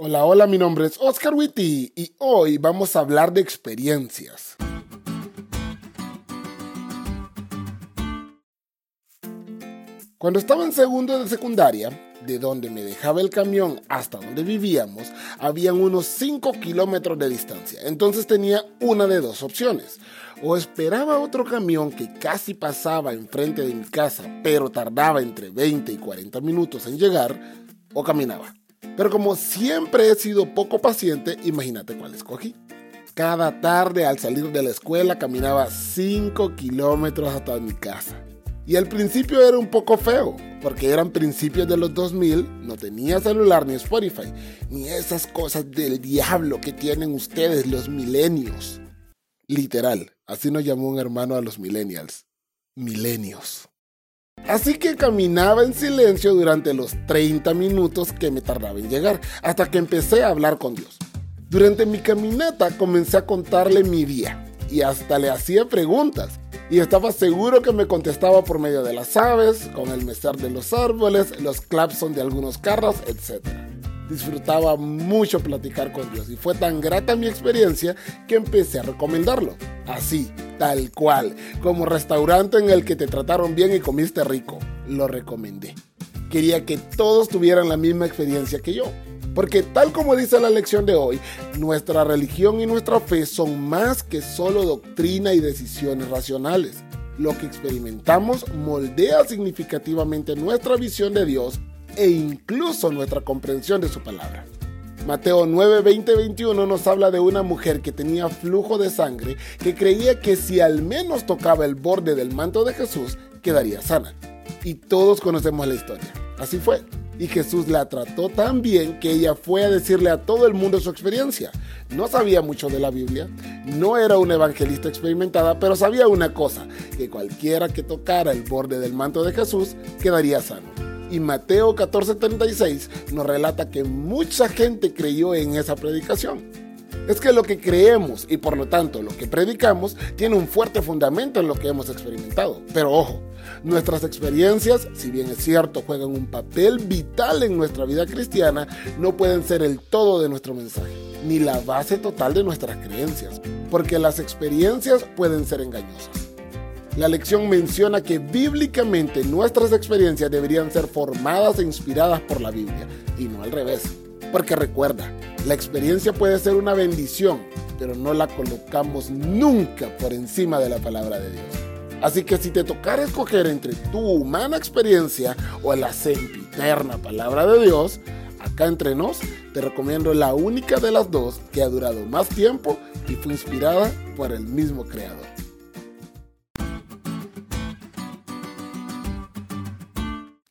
Hola, hola, mi nombre es Oscar Witty y hoy vamos a hablar de experiencias. Cuando estaba en segundo de secundaria, de donde me dejaba el camión hasta donde vivíamos, habían unos 5 kilómetros de distancia. Entonces tenía una de dos opciones. O esperaba otro camión que casi pasaba enfrente de mi casa, pero tardaba entre 20 y 40 minutos en llegar, o caminaba. Pero como siempre he sido poco paciente, imagínate cuál escogí. Cada tarde al salir de la escuela caminaba 5 kilómetros hasta mi casa. Y al principio era un poco feo, porque eran principios de los 2000, no tenía celular ni Spotify, ni esas cosas del diablo que tienen ustedes los milenios. Literal, así nos llamó un hermano a los millennials. Milenios. Así que caminaba en silencio durante los 30 minutos que me tardaba en llegar, hasta que empecé a hablar con Dios. Durante mi caminata comencé a contarle mi día y hasta le hacía preguntas. Y estaba seguro que me contestaba por medio de las aves, con el mesar de los árboles, los clapson de algunos carros, etc. Disfrutaba mucho platicar con Dios y fue tan grata mi experiencia que empecé a recomendarlo. Así, tal cual, como restaurante en el que te trataron bien y comiste rico. Lo recomendé. Quería que todos tuvieran la misma experiencia que yo. Porque tal como dice la lección de hoy, nuestra religión y nuestra fe son más que solo doctrina y decisiones racionales. Lo que experimentamos moldea significativamente nuestra visión de Dios e incluso nuestra comprensión de su palabra. Mateo 9, 20, 21 nos habla de una mujer que tenía flujo de sangre que creía que si al menos tocaba el borde del manto de Jesús, quedaría sana. Y todos conocemos la historia. Así fue. Y Jesús la trató tan bien que ella fue a decirle a todo el mundo su experiencia. No sabía mucho de la Biblia, no era una evangelista experimentada, pero sabía una cosa, que cualquiera que tocara el borde del manto de Jesús quedaría sano. Y Mateo 14:36 nos relata que mucha gente creyó en esa predicación. Es que lo que creemos y por lo tanto lo que predicamos tiene un fuerte fundamento en lo que hemos experimentado. Pero ojo, nuestras experiencias, si bien es cierto, juegan un papel vital en nuestra vida cristiana, no pueden ser el todo de nuestro mensaje, ni la base total de nuestras creencias, porque las experiencias pueden ser engañosas. La lección menciona que bíblicamente nuestras experiencias deberían ser formadas e inspiradas por la Biblia y no al revés. Porque recuerda, la experiencia puede ser una bendición, pero no la colocamos nunca por encima de la palabra de Dios. Así que si te tocara escoger entre tu humana experiencia o la sempiterna palabra de Dios, acá entre nos te recomiendo la única de las dos que ha durado más tiempo y fue inspirada por el mismo creador.